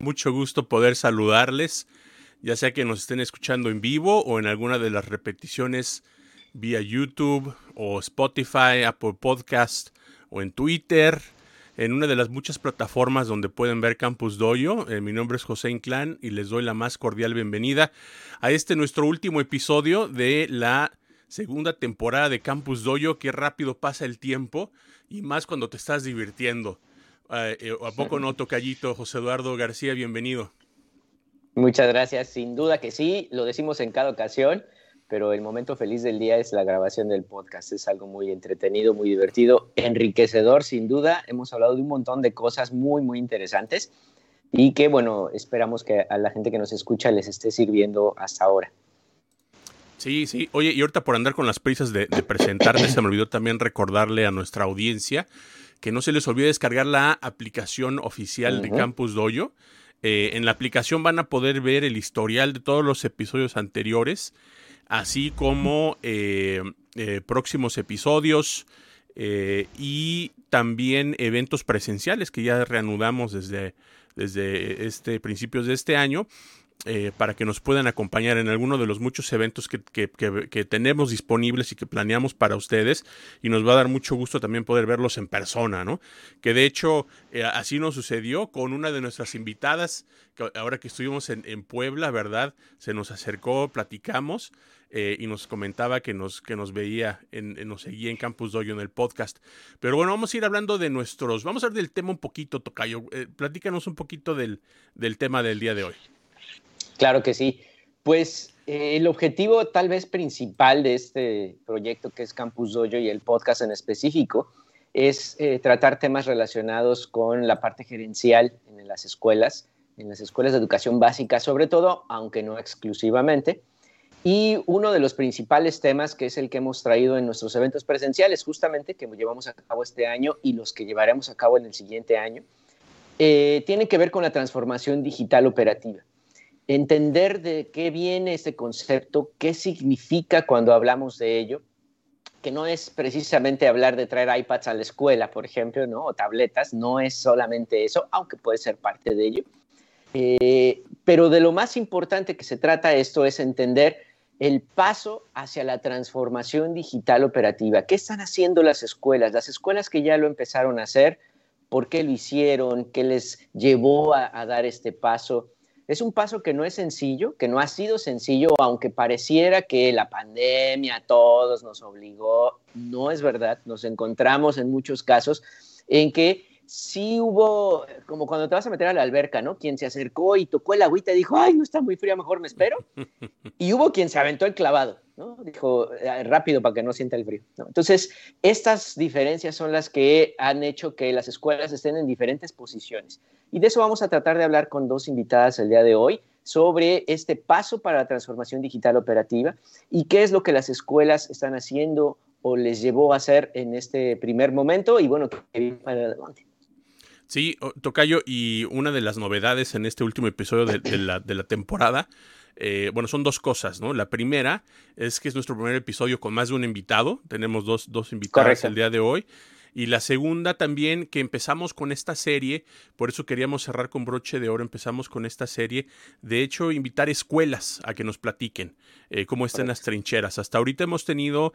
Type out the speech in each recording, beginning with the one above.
Mucho gusto poder saludarles, ya sea que nos estén escuchando en vivo o en alguna de las repeticiones vía YouTube o Spotify, Apple Podcast o en Twitter, en una de las muchas plataformas donde pueden ver Campus Doyo. Eh, mi nombre es José Inclán y les doy la más cordial bienvenida a este nuestro último episodio de la segunda temporada de Campus Doyo. Qué rápido pasa el tiempo y más cuando te estás divirtiendo. Eh, ¿A poco no, Tocallito? José Eduardo García, bienvenido. Muchas gracias, sin duda que sí, lo decimos en cada ocasión, pero el momento feliz del día es la grabación del podcast. Es algo muy entretenido, muy divertido, enriquecedor, sin duda. Hemos hablado de un montón de cosas muy, muy interesantes y que, bueno, esperamos que a la gente que nos escucha les esté sirviendo hasta ahora. Sí, sí. Oye, y ahorita por andar con las prisas de, de presentarte, se me olvidó también recordarle a nuestra audiencia que no se les olvide descargar la aplicación oficial de Campus Dojo. Eh, en la aplicación van a poder ver el historial de todos los episodios anteriores, así como eh, eh, próximos episodios y también eventos presenciales que ya reanudamos desde, desde este principios de este año. Eh, para que nos puedan acompañar en alguno de los muchos eventos que, tenemos disponibles y que planeamos para ustedes. Y nos va a dar mucho gusto también poder verlos en persona, ¿no? Que de hecho eh, así nos sucedió con una de nuestras invitadas, que ahora que estuvimos en, Puebla, ¿verdad? Se nos acercó, platicamos. Eh, y nos comentaba que nos, que nos veía, en, nos seguía en Campus Dojo en el podcast. Pero bueno, vamos a ir hablando de nuestros, vamos a hablar del tema un poquito, Tocayo. platícanos un poquito del, del tema del día de hoy. Claro que sí. Pues eh, el objetivo tal vez principal de este proyecto que es Campus Dojo y el podcast en específico es eh, tratar temas relacionados con la parte gerencial en las escuelas, en las escuelas de educación básica sobre todo, aunque no exclusivamente. Y uno de los principales temas que es el que hemos traído en nuestros eventos presenciales, justamente que llevamos a cabo este año y los que llevaremos a cabo en el siguiente año, eh, tiene que ver con la transformación digital operativa entender de qué viene ese concepto, qué significa cuando hablamos de ello, que no es precisamente hablar de traer iPads a la escuela, por ejemplo, ¿no? o tabletas, no es solamente eso, aunque puede ser parte de ello. Eh, pero de lo más importante que se trata esto es entender el paso hacia la transformación digital operativa. ¿Qué están haciendo las escuelas? Las escuelas que ya lo empezaron a hacer, ¿por qué lo hicieron? ¿Qué les llevó a dar este paso? Es un paso que no es sencillo, que no ha sido sencillo, aunque pareciera que la pandemia a todos nos obligó, no es verdad. Nos encontramos en muchos casos en que sí hubo, como cuando te vas a meter a la alberca, ¿no? Quien se acercó y tocó el agüita y dijo, ay, no está muy fría, mejor me espero. Y hubo quien se aventó el clavado, ¿no? Dijo, eh, rápido para que no sienta el frío. Entonces, estas diferencias son las que han hecho que las escuelas estén en diferentes posiciones. Y de eso vamos a tratar de hablar con dos invitadas el día de hoy. sobre este paso para la transformación digital operativa y qué es lo que las escuelas están haciendo o les llevó a hacer en este primer momento y bueno, que para adelante. Sí, Tocayo, y una de las novedades en este último episodio de, la, de la, temporada, eh, bueno, son dos cosas, ¿no? La primera es que es nuestro primer episodio con más de un invitado, tenemos dos, dos invitados el día de hoy. Y la segunda también que empezamos con esta serie, por eso queríamos cerrar con broche de oro, empezamos con esta serie, de hecho invitar escuelas a que nos platiquen eh, cómo están las trincheras. Hasta ahorita hemos tenido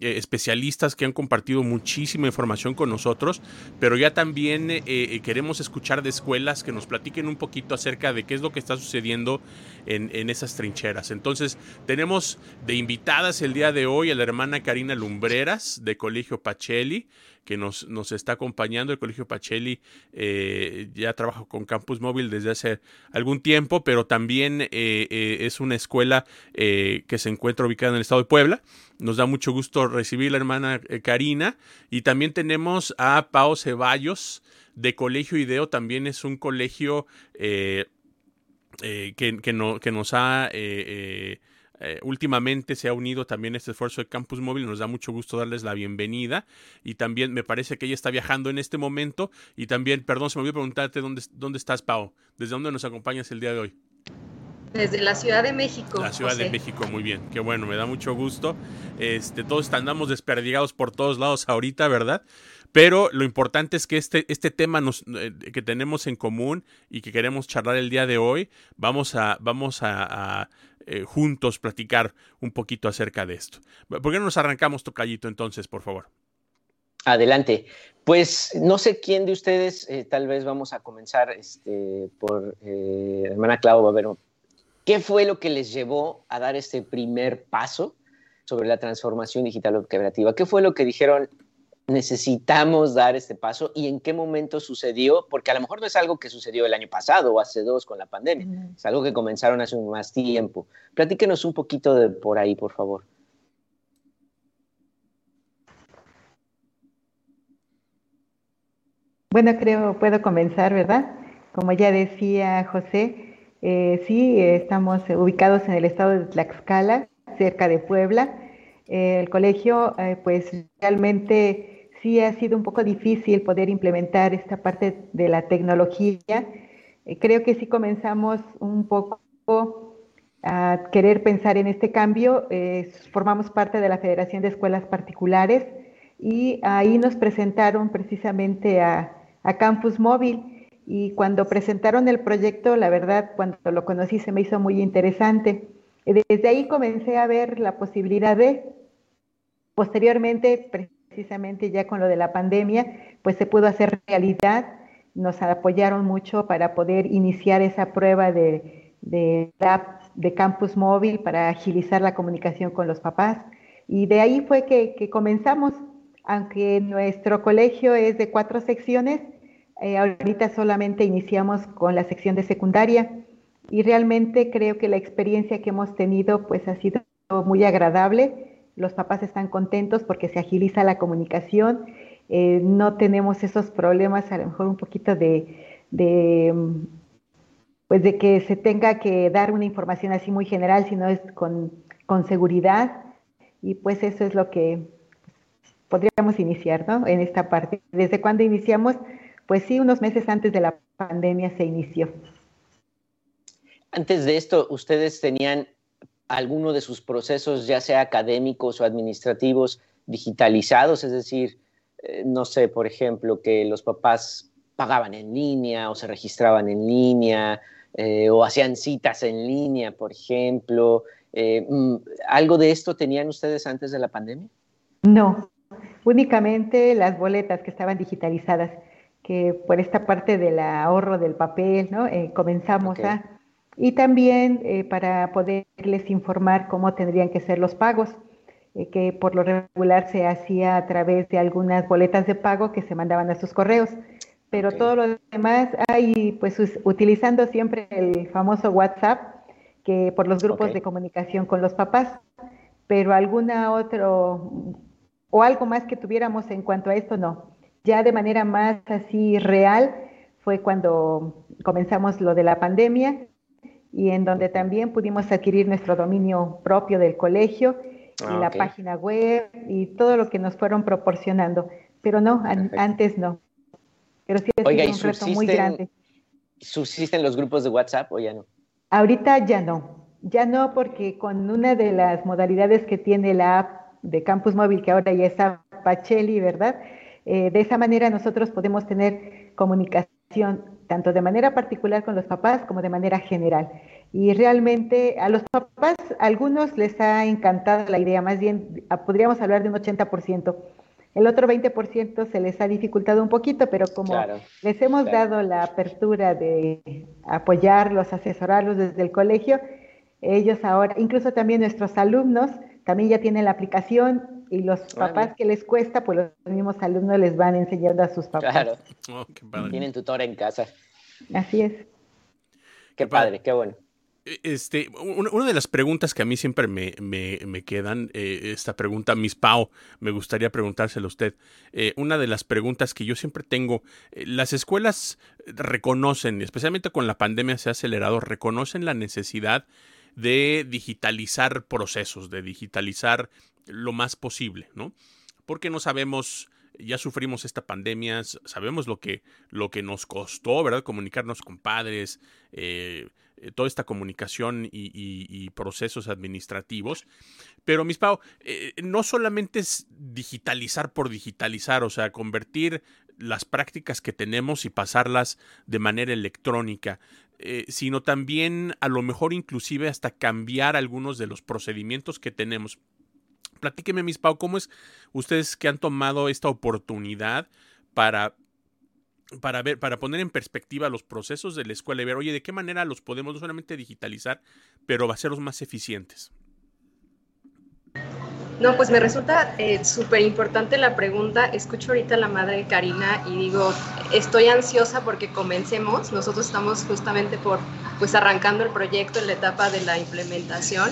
eh, especialistas que han compartido muchísima información con nosotros, pero ya también eh, queremos escuchar de escuelas que nos platiquen un poquito acerca de qué es lo que está sucediendo en, en esas trincheras. Entonces tenemos de invitadas el día de hoy a la hermana Karina Lumbreras de Colegio Pacelli que nos, nos está acompañando. El Colegio Pacelli eh, ya trabaja con Campus Móvil desde hace algún tiempo, pero también eh, eh, es una escuela que se encuentra ubicada en el estado de Puebla. Nos da mucho gusto recibir la hermana Karina. Y también tenemos a Pao Ceballos de Colegio Ideo. También es un colegio que, que, no, que nos ha eh, últimamente se ha unido también este esfuerzo de Campus Móvil, nos da mucho gusto darles la bienvenida y también me parece que ella está viajando en este momento y también, perdón, se me olvidó preguntarte dónde, dónde estás, Pau, desde dónde nos acompañas el día de hoy. Desde la Ciudad de México. La Ciudad de México, muy bien, qué bueno, me da mucho gusto. Este, todos andamos desperdigados por todos lados ahorita, ¿verdad? Pero lo importante es que este, este tema nos, eh, que tenemos en común y que queremos charlar el día de hoy, vamos a, vamos a eh, juntos platicar un poquito acerca de esto. ¿Por qué no nos arrancamos, Tocayito, entonces, por favor? Adelante. Pues no sé quién de ustedes, eh, tal vez vamos a comenzar este, por eh, hermana Clau, a ver, ¿qué fue lo que les llevó a dar este primer paso sobre la transformación digital operativa? ¿Qué fue lo que dijeron, necesitamos dar este paso y en qué momento sucedió, porque a lo mejor no es algo que sucedió el año pasado o hace dos con la pandemia, es algo que comenzaron hace más tiempo. Platíquenos un poquito de por ahí, por favor. Bueno, creo puedo comenzar, ¿verdad? Como ya decía José, eh, sí, estamos ubicados en el estado de Tlaxcala, cerca de Puebla. Eh, el colegio, eh, pues realmente sí ha sido un poco difícil poder implementar esta parte de la tecnología. Eh, creo que sí comenzamos un poco a querer pensar en este cambio. Eh, formamos parte de la Federación de Escuelas Particulares y ahí nos presentaron precisamente a, a Campus Móvil. Y cuando presentaron el proyecto, la verdad, cuando lo conocí se me hizo muy interesante. Desde ahí comencé a ver la posibilidad de, posteriormente, precisamente ya con lo de la pandemia, pues se pudo hacer realidad. Nos apoyaron mucho para poder iniciar esa prueba de, de, de campus móvil para agilizar la comunicación con los papás. Y de ahí fue que, que comenzamos, aunque nuestro colegio es de cuatro secciones, eh, ahorita solamente iniciamos con la sección de secundaria y realmente creo que la experiencia que hemos tenido pues ha sido muy agradable los papás están contentos porque se agiliza la comunicación, eh, no tenemos esos problemas, a lo mejor un poquito de, pues de que se tenga que dar una información así muy general, sino es con, con seguridad, y pues eso es lo que podríamos iniciar, ¿no? En esta parte. ¿Desde cuándo iniciamos? Pues sí, unos meses antes de la pandemia se inició. Antes de esto, ¿ustedes tenían alguno de sus procesos, ya sea académicos o administrativos, digitalizados, es decir, eh, no sé, por ejemplo, que los papás pagaban en línea o se registraban en línea eh, o hacían citas en línea, por ejemplo. Eh, mm, ¿Algo de esto tenían ustedes antes de la pandemia? No, únicamente las boletas que estaban digitalizadas, que por esta parte del ahorro del papel, ¿no? comenzamos a y también eh, para poderles informar cómo tendrían que ser los pagos, eh, que por lo regular se hacía a través de algunas boletas de pago que se mandaban a sus correos. Pero todo lo demás, hay pues utilizando siempre el famoso WhatsApp, que por los grupos de comunicación con los papás, pero alguna otro o algo más que tuviéramos en cuanto a esto, no. Ya de manera más así real fue cuando comenzamos lo de la pandemia y en donde también pudimos adquirir nuestro dominio propio del colegio y Ah, la ok. página web y todo lo que nos fueron proporcionando. Pero no, an- antes no. Pero sí ha Oiga, ¿y un reto muy grande. ¿Subsisten los grupos de WhatsApp o ya no? Ahorita ya no, ya no porque con una de las modalidades que tiene la app de Campus Móvil, que ahora ya está Pacheli, ¿verdad? Eh, de esa manera nosotros podemos tener comunicación tanto de manera particular con los papás como de manera general. Y realmente a los papás, a algunos les ha encantado la idea, más bien podríamos hablar de un 80%. El otro 20% se les ha dificultado un poquito, pero como Claro. les hemos claro. dado la apertura de apoyarlos, asesorarlos desde el colegio, ellos ahora, incluso también nuestros alumnos, también ya tienen la aplicación y los papás que les cuesta, pues los mismos alumnos les van enseñando a sus papás. Claro, Oh, qué padre. tienen tutor en casa. Así es. Qué padre. padre, qué bueno. Este, una, una de las preguntas que a mí siempre me, me- me quedan, eh, esta pregunta, Miss Pau, me gustaría preguntársela a usted. Eh, una de las preguntas que yo siempre tengo, eh, las escuelas reconocen, especialmente con la pandemia se ha acelerado, reconocen la necesidad de digitalizar procesos, de digitalizar lo más posible, ¿no? Porque no sabemos, ya sufrimos esta pandemia, sabemos lo que, lo que nos costó, ¿verdad? Comunicarnos con padres, eh, eh, toda esta comunicación y, procesos administrativos. Pero, Miss Pau, eh, no solamente es digitalizar por digitalizar, o sea, convertir las prácticas que tenemos y pasarlas de manera electrónica, sino también a lo mejor inclusive hasta cambiar algunos de los procedimientos que tenemos. Platíqueme, Miss Pau, ¿cómo es ustedes que han tomado esta oportunidad para para ver, para poner en perspectiva los procesos de la escuela y ver, oye, de qué manera los podemos no solamente digitalizar, pero hacerlos más eficientes. No, pues me resulta eh, súper importante la pregunta. Escucho ahorita a la madre Karina y digo, estoy ansiosa porque comencemos. Nosotros estamos justamente por, pues arrancando el proyecto en la etapa de la implementación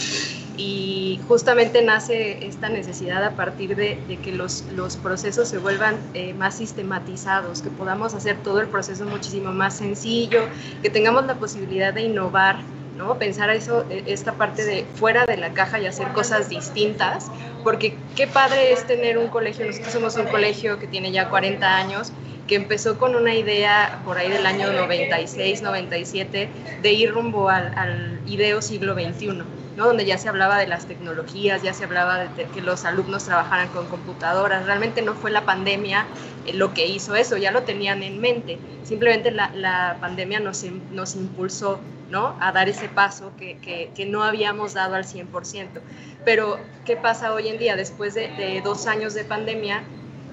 y justamente nace esta necesidad a partir de, que los, los procesos se vuelvan eh, más sistematizados, que podamos hacer todo el proceso muchísimo más sencillo, que tengamos la posibilidad de innovar ¿no? Pensar eso, eh, esta parte de fuera de la caja y hacer cosas distintas, porque qué padre es tener un colegio, nosotros somos un colegio que tiene ya 40 años, que empezó con una idea por ahí del año 96, 97, de ir rumbo al, al ideo siglo XXI. ¿no? donde ya se hablaba de las tecnologías, ya se hablaba de que los alumnos trabajaran con computadoras. Realmente no fue la pandemia eh, lo que hizo eso, ya lo tenían en mente. Simplemente la, la pandemia nos, nos impulsó ¿no? a dar ese paso que, que, que, no habíamos dado al 100%. Pero, ¿qué pasa hoy en día? Después de, de dos años de pandemia,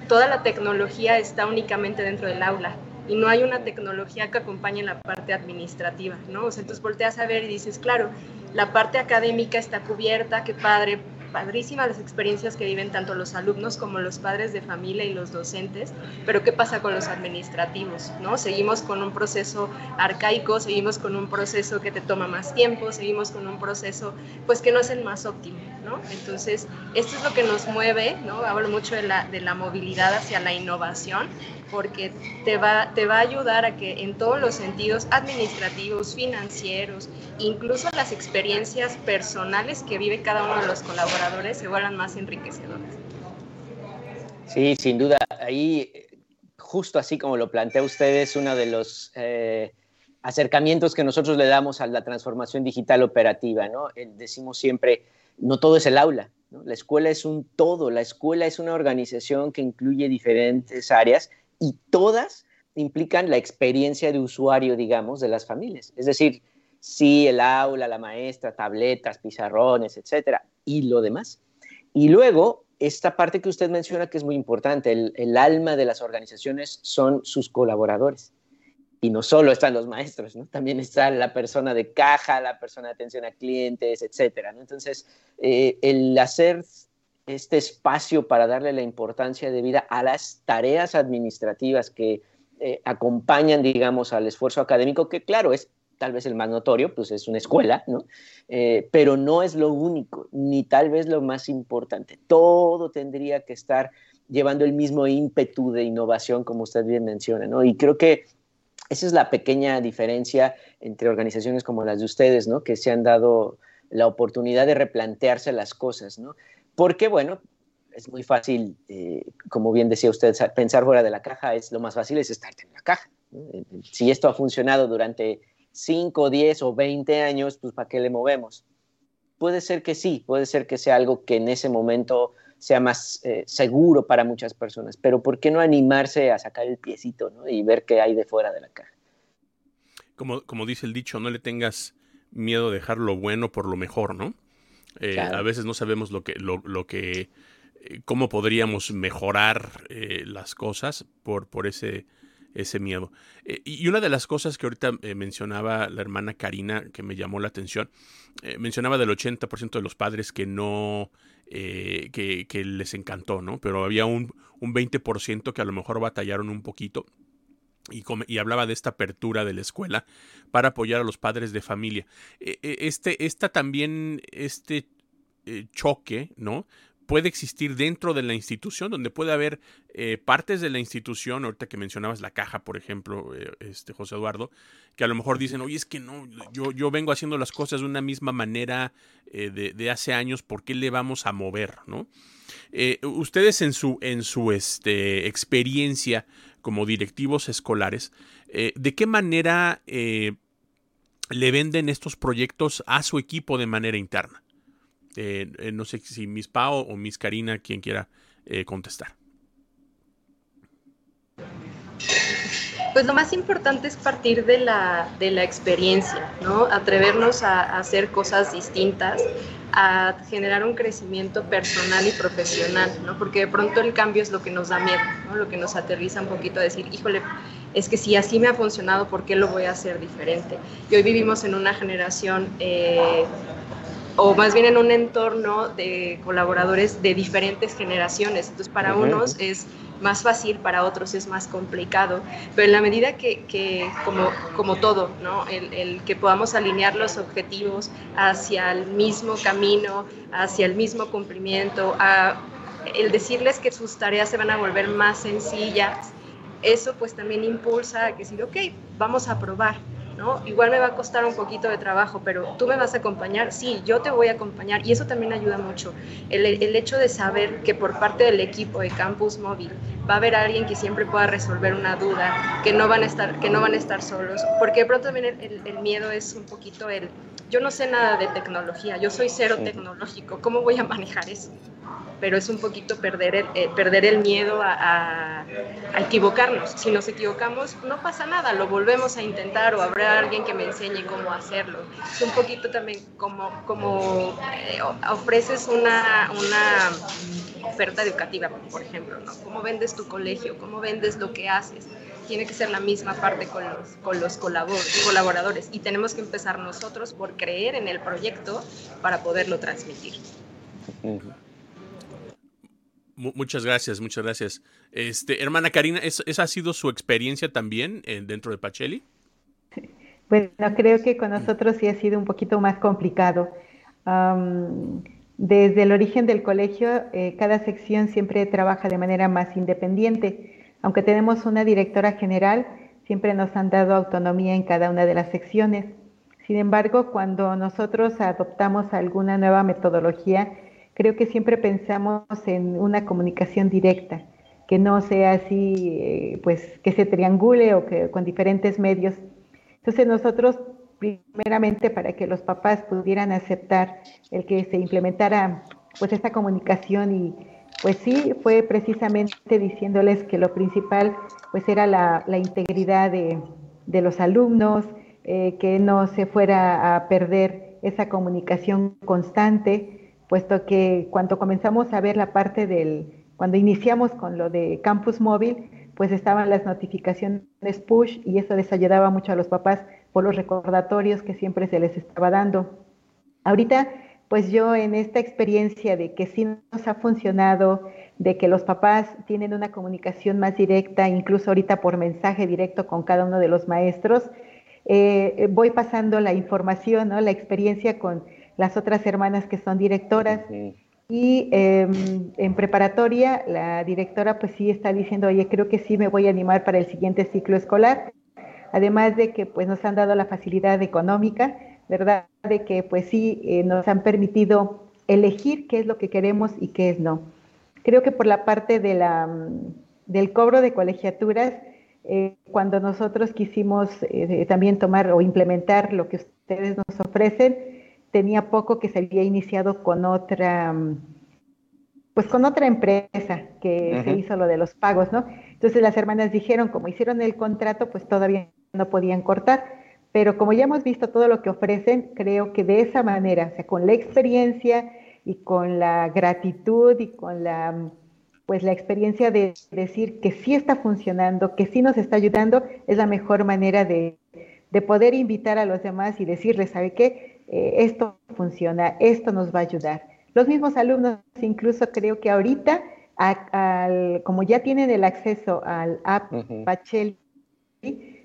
toda la tecnología está únicamente dentro del aula y no hay una tecnología que acompañe la parte administrativa, ¿no? O sea, entonces volteas a ver y dices, claro, la parte académica está cubierta, qué padre, padrísimas las experiencias que viven tanto los alumnos como los padres de familia y los docentes, pero ¿qué pasa con los administrativos? ¿no? Seguimos con un proceso arcaico, seguimos con un proceso que te toma más tiempo, seguimos con un proceso pues que no es el más óptimo, ¿no? Entonces, esto es lo que nos mueve, ¿no? Hablo mucho de la, de la movilidad hacia la innovación, porque te va, te va a ayudar a que en todos los sentidos administrativos, financieros, incluso las experiencias personales que vive cada uno de los colaboradores se vuelvan más enriquecedoras. Sí, sin duda. Ahí, justo así como lo plantea usted, es uno de los eh, acercamientos que nosotros le damos a la transformación digital operativa. ¿no? Decimos siempre, no todo es el aula. ¿no? La escuela es un todo. La escuela es una organización que incluye diferentes áreas y todas implican la experiencia de usuario, digamos, de las familias. Es decir, sí, el aula, la maestra, tabletas, pizarrones, etcétera, y lo demás. Y luego, esta parte que usted menciona que es muy importante, el, alma de las organizaciones son sus colaboradores. Y no solo están los maestros, ¿no? también está la persona de caja, la persona de atención a clientes, etcétera. Entonces, eh, el hacer este espacio para darle la importancia de vida a las tareas administrativas que eh, acompañan, digamos, al esfuerzo académico, que claro, es tal vez el más notorio, pues es una escuela, ¿no? Eh, pero no es lo único, ni tal vez lo más importante. Todo tendría que estar llevando el mismo ímpetu de innovación, como usted bien menciona, ¿no? Y creo que Esa es la pequeña diferencia entre organizaciones como las de ustedes, ¿no? Que se han dado la oportunidad de replantearse las cosas, ¿no? Porque, bueno, es muy fácil, eh, como bien decía usted, pensar fuera de la caja, es lo más fácil es estar en la caja. Si esto ha funcionado durante 5, 10 o 20 años, pues ¿para qué le movemos? Puede ser que sí, puede ser que sea algo que en ese momento sea más eh, seguro para muchas personas, pero ¿por qué no animarse a sacar el piecito ¿no? y ver qué hay de fuera de la caja? Como, como dice el dicho, no le tengas miedo a dejar lo bueno por lo mejor, ¿no? Eh, a veces no sabemos lo que, lo, lo que eh, cómo podríamos mejorar las cosas por, por ese, ese miedo. Eh, y una de las cosas que ahorita mencionaba la hermana Karina, que me llamó la atención, mencionaba del 80% de los padres que no, que, les encantó, ¿no? Pero había un, un 20% que a lo mejor batallaron un poquito. Y, y, hablaba de esta apertura de la escuela para apoyar a los padres de familia. Este, esta también, este choque, ¿no? Puede existir dentro de la institución, donde puede haber eh, partes de la institución, ahorita que mencionabas la caja, por ejemplo, eh, este José Eduardo, que a lo mejor dicen, oye, es que no, yo, yo vengo haciendo las cosas de una misma manera eh, de, hace años, ¿por qué le vamos a mover? ¿no? ustedes en su, en su este, experiencia como directivos escolares, ¿de qué manera le venden estos proyectos a su equipo de manera interna? Eh, eh, no sé si Miss Pao o Miss Karina, quien quiera eh, contestar. Pues lo más importante es partir de la, de la experiencia, ¿no? Atrevernos a, hacer cosas distintas, a generar un crecimiento personal y profesional, ¿no? Porque de pronto el cambio es lo que nos da miedo, ¿no? Lo que nos aterriza un poquito a decir, híjole, es que si así me ha funcionado, ¿por qué lo voy a hacer diferente? Y hoy vivimos en una generación o más bien en un entorno de colaboradores de diferentes generaciones. Entonces, para unos es más fácil, para otros es más complicado, pero en la medida que, como, como todo, ¿no? El, que podamos alinear los objetivos hacia el mismo camino, hacia el mismo cumplimiento, a, el decirles que sus tareas se van a volver más sencillas, eso pues también impulsa a que decir, ok, vamos a probar, Igual me va a costar un poquito de trabajo, pero tú me vas a acompañar, sí, yo te voy a acompañar y eso también ayuda mucho. El, hecho de saber que por parte del equipo de Campus Móvil va a haber alguien que siempre pueda resolver una duda, que no van a estar, que no van a estar solos, porque de pronto también el, miedo es un poquito el, yo no sé nada de tecnología, yo soy cero tecnológico, ¿cómo voy a manejar eso? pero es un poquito perder el, eh, perder el miedo a, equivocarnos. Si nos equivocamos, no pasa nada, lo volvemos a intentar o habrá alguien que me enseñe cómo hacerlo. Es un poquito también como, como eh, ofreces una, una oferta educativa, por ejemplo, ¿no? ¿Cómo vendes tu colegio? ¿Cómo vendes lo que haces? Tiene que ser la misma parte con los, con los colaboradores y tenemos que empezar nosotros por creer en el proyecto para poderlo transmitir muchas gracias, muchas gracias. Este, hermana Karina, ¿esa ha sido su experiencia también eh, dentro de Pacheli? Bueno, creo que con nosotros sí ha sido un poquito más complicado. desde el origen del colegio, eh, cada sección siempre trabaja de manera más independiente. Aunque tenemos una directora general, siempre nos han dado autonomía en cada una de las secciones. Sin embargo, cuando nosotros adoptamos alguna nueva metodología, creo que siempre pensamos en una comunicación directa, que no sea así, eh, pues que se triangule o que con diferentes medios. Entonces nosotros, primeramente, para que los papás pudieran aceptar el que se implementara pues esta comunicación y pues sí, fue precisamente diciéndoles que lo principal pues era la, integridad de, los alumnos, eh, que no se fuera a perder esa comunicación constante, puesto que cuando comenzamos a ver la parte del, cuando iniciamos con lo de campus móvil, pues estaban las notificaciones push y eso les ayudaba mucho a los papás por los recordatorios que siempre se les estaba dando. Ahorita, pues yo en esta experiencia de que sí nos ha funcionado, de que los papás tienen una comunicación más directa, incluso ahorita por mensaje directo con cada uno de los maestros, eh, voy pasando la información, ¿no? la experiencia con las otras hermanas que son directoras. Y em, en preparatoria, la directora pues sí está diciendo, oye, creo que sí me voy a animar para el siguiente ciclo escolar, además de que pues nos han dado la facilidad económica, ¿verdad? De que pues sí eh, nos han permitido elegir qué es lo que queremos y qué es no. Creo que por la parte de la, mm, del cobro de colegiaturas, eh, cuando nosotros quisimos eh, también tomar o implementar lo que ustedes nos ofrecen, tenía poco que se había iniciado con otra, mm, pues con otra empresa que se hizo lo de los pagos, ¿no? Entonces las hermanas dijeron, como hicieron el contrato, pues todavía no podían cortar, pero como ya hemos visto todo lo que ofrecen, creo que de esa manera, o sea, con la experiencia y con la gratitud y con la pues la experiencia de decir que sí está funcionando, que sí nos está ayudando, es la mejor manera de, de poder invitar a los demás y decirles, ¿sabe qué? Eh, esto funciona, esto nos va a ayudar. Los mismos alumnos, incluso creo que ahorita, como ya tienen el acceso al app uh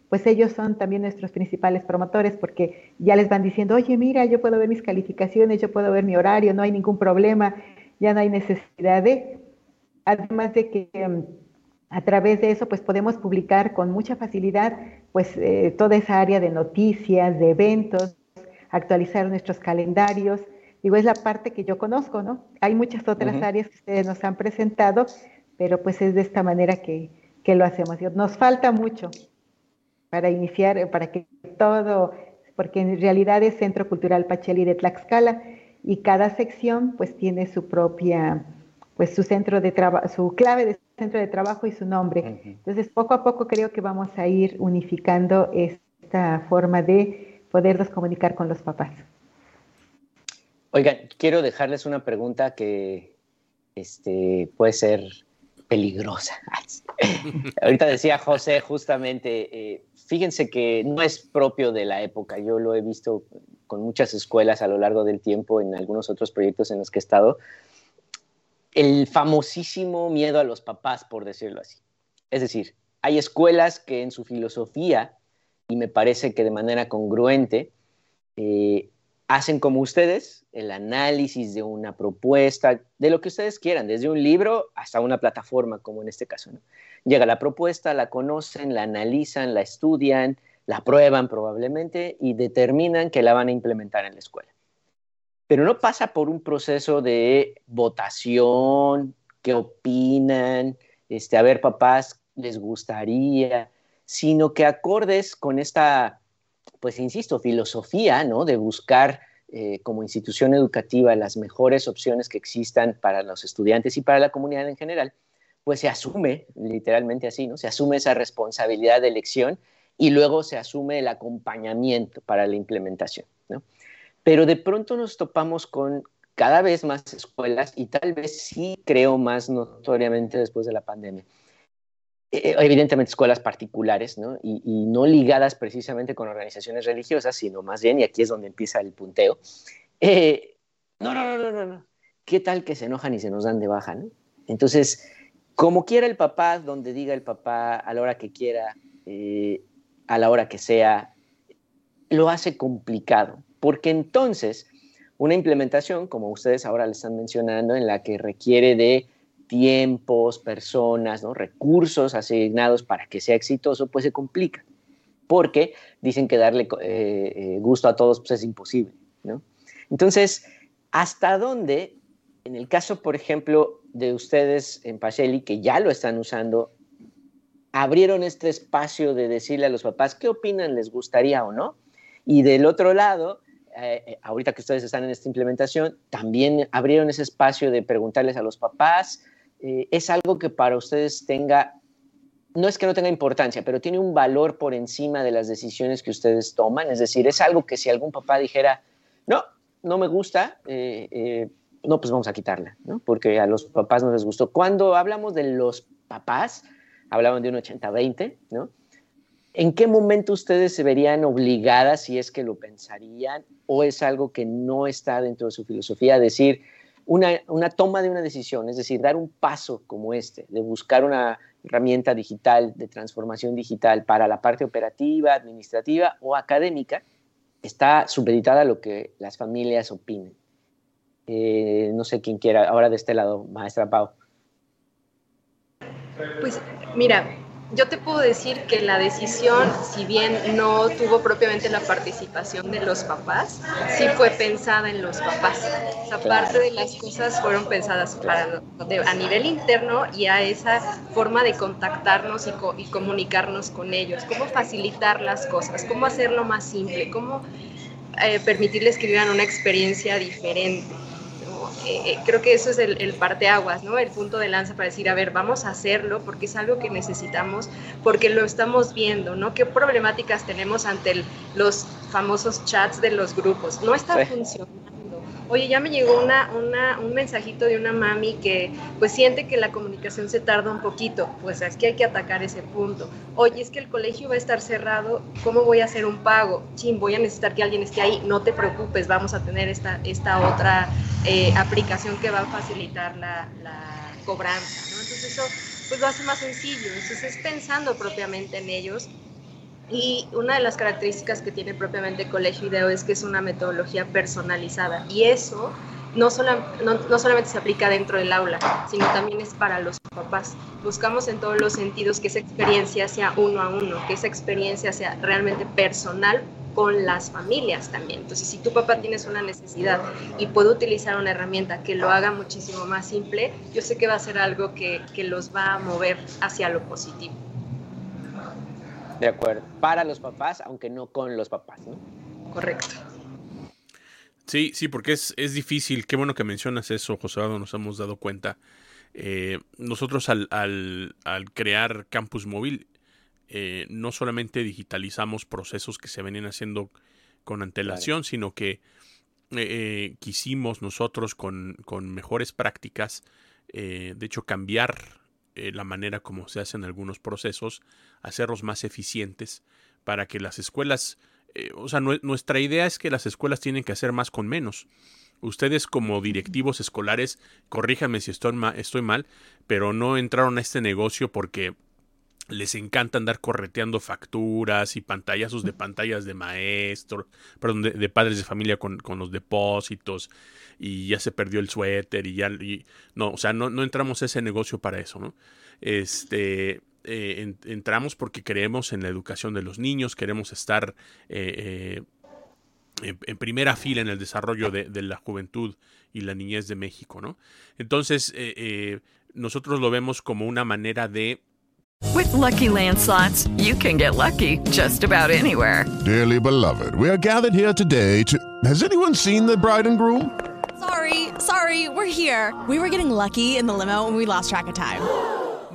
pues ellos son también nuestros principales promotores porque ya les van diciendo, oye, mira, yo puedo ver mis calificaciones, yo puedo ver mi horario, no hay ningún problema, ya no hay necesidad de... Además de que em, a través de eso pues podemos publicar con mucha facilidad pues eh, toda esa área de noticias, de eventos, actualizar nuestros calendarios. Digo, es la parte que yo conozco, ¿no? Hay muchas otras áreas que ustedes nos han presentado, pero pues es de esta manera que, que lo hacemos. Nos falta mucho para iniciar, para que todo, porque en realidad es Centro Cultural Pacheli de Tlaxcala y cada sección pues tiene su propia pues su centro de trabajo, su clave de centro de trabajo y su nombre. Entonces, poco a poco creo que vamos a ir unificando esta forma de podernos comunicar con los papás. Oigan, quiero dejarles una pregunta que este, puede ser peligrosa. Ahorita decía José justamente, eh, fíjense que no es propio de la época, yo lo he visto con muchas escuelas a lo largo del tiempo en algunos otros proyectos en los que he estado, el famosísimo miedo a los papás, por decirlo así. Es decir, hay escuelas que en su filosofía, y me parece que de manera congruente, eh, hacen como ustedes el análisis de una propuesta, de lo que ustedes quieran, desde un libro hasta una plataforma, como en este caso. Llega la propuesta, la conocen, la analizan, la estudian, la prueban probablemente y determinan que la van a implementar en la escuela pero no pasa por un proceso de votación, qué opinan, este, a ver, papás, les gustaría, sino que acordes con esta, pues insisto, filosofía, ¿no? De buscar eh, como institución educativa las mejores opciones que existan para los estudiantes y para la comunidad en general, pues se asume, literalmente así, ¿no? Se asume esa responsabilidad de elección y luego se asume el acompañamiento para la implementación, pero de pronto nos topamos con cada vez más escuelas y tal vez sí creo más notoriamente después de la pandemia. Eh, evidentemente escuelas particulares, ¿no? Y, no ligadas precisamente con organizaciones religiosas, sino más bien, y aquí es donde empieza el punteo, eh, no, no, no, no, no, ¿qué tal que se enojan y se nos dan de baja, ¿no? Entonces, como quiera el papá, donde diga el papá, a la hora que quiera, eh, a la hora que sea, lo hace complicado porque entonces una implementación, como ustedes ahora le están mencionando, en la que requiere de tiempos, personas, ¿no? recursos asignados para que sea exitoso, pues se complica, porque dicen que darle eh, eh, gusto a todos pues es imposible. ¿no? Entonces, ¿hasta dónde, en el caso, por ejemplo, de ustedes en Pacheli, que ya lo están usando, abrieron este espacio de decirle a los papás qué opinan, les gustaría o no? Y del otro lado, eh, ahorita que ustedes están en esta implementación, también abrieron ese espacio de preguntarles a los papás. Eh, es algo que para ustedes tenga, no es que no tenga importancia, pero tiene un valor por encima de las decisiones que ustedes toman. Es decir, es algo que si algún papá dijera, no, no me gusta, no, pues vamos a quitarla, ¿no? porque a los papás no les gustó. Cuando hablamos de los papás, hablaban de un 80-20, ¿no? ¿En qué momento ustedes se verían obligadas, si es que lo pensarían, o es algo que no está dentro de su filosofía, decir una, toma de una decisión, es decir, dar un paso como este, de buscar una herramienta digital, de transformación digital para la parte operativa, administrativa o académica, está supeditada a lo que las familias opinen. Eh, no sé quién quiera, ahora de este lado, maestra Pau. Pues mira, yo te puedo decir que la decisión, si bien no tuvo propiamente la participación de los papás, sí fue pensada en los papás. O sea, parte de las cosas fueron pensadas para, a nivel interno y a esa forma de contactarnos y, y comunicarnos con ellos, cómo facilitar las cosas, cómo hacerlo más simple, cómo eh, permitirles que vivan una experiencia diferente. Eh, eh, creo que eso es el, el, parteaguas, ¿no? El punto de lanza para decir, a ver, vamos a hacerlo porque es algo que necesitamos, porque lo estamos viendo, ¿no? ¿Qué problemáticas tenemos ante los famosos chats de los grupos? No está funcionando Oye, ya me llegó una, un mensajito de una mami que pues siente que la comunicación se tarda un poquito, pues es que hay que atacar ese punto. Oye, es que el colegio va a estar cerrado, ¿cómo voy a hacer un pago? Chin, voy a necesitar que alguien esté ahí, no te preocupes, vamos a tener esta, esta otra eh, aplicación que va a facilitar la, la cobranza, ¿no? Entonces eso pues lo hace más sencillo, entonces es pensando propiamente en ellos y una de las características que tiene propiamente Colegio IDEO es que es una metodología personalizada y eso no, no, solamente se aplica dentro del aula, sino también es para los papás. Buscamos en todos los sentidos que esa experiencia sea uno a uno, que esa experiencia sea realmente personal con las familias también. Entonces, si tu papá tienes una necesidad y puede utilizar una herramienta que lo haga muchísimo más simple, yo sé que va a ser algo que, que los va a mover hacia lo positivo. De acuerdo. Para los papás, aunque no con los papás, ¿no? Correcto. Sí, sí, porque es, es difícil. Qué bueno que mencionas eso, José nos hemos dado cuenta. Eh, nosotros al, al, al, crear Campus Móvil, eh, no solamente digitalizamos procesos que se venían haciendo con antelación, sino que eh, quisimos nosotros con, con mejores prácticas, de hecho, cambiar eh, la manera como se hacen algunos procesos, hacerlos más eficientes para que las escuelas, eh, o sea, nuestra idea es que las escuelas tienen que hacer más con menos. Ustedes como directivos escolares, corríjanme si estoy, estoy mal, pero no entraron a este negocio porque les encanta andar correteando facturas y pantallazos de pantallas de maestros, perdón, de, padres de familia con, con, los depósitos y ya se perdió el suéter y ya, y, no, o sea, no, no, entramos a ese negocio para eso, ¿no? Este, eh, entramos porque creemos en la educación de los niños, queremos estar eh, eh, en, primera fila en el desarrollo de, de, la juventud y la niñez de México, ¿no? Entonces, nosotros lo vemos como una manera de With lucky landslots, you can get lucky just about anywhere. Dearly beloved, we are gathered here today to. Has anyone seen the bride and groom? Sorry, sorry, we're here. We were getting lucky in the limo and we lost track of time.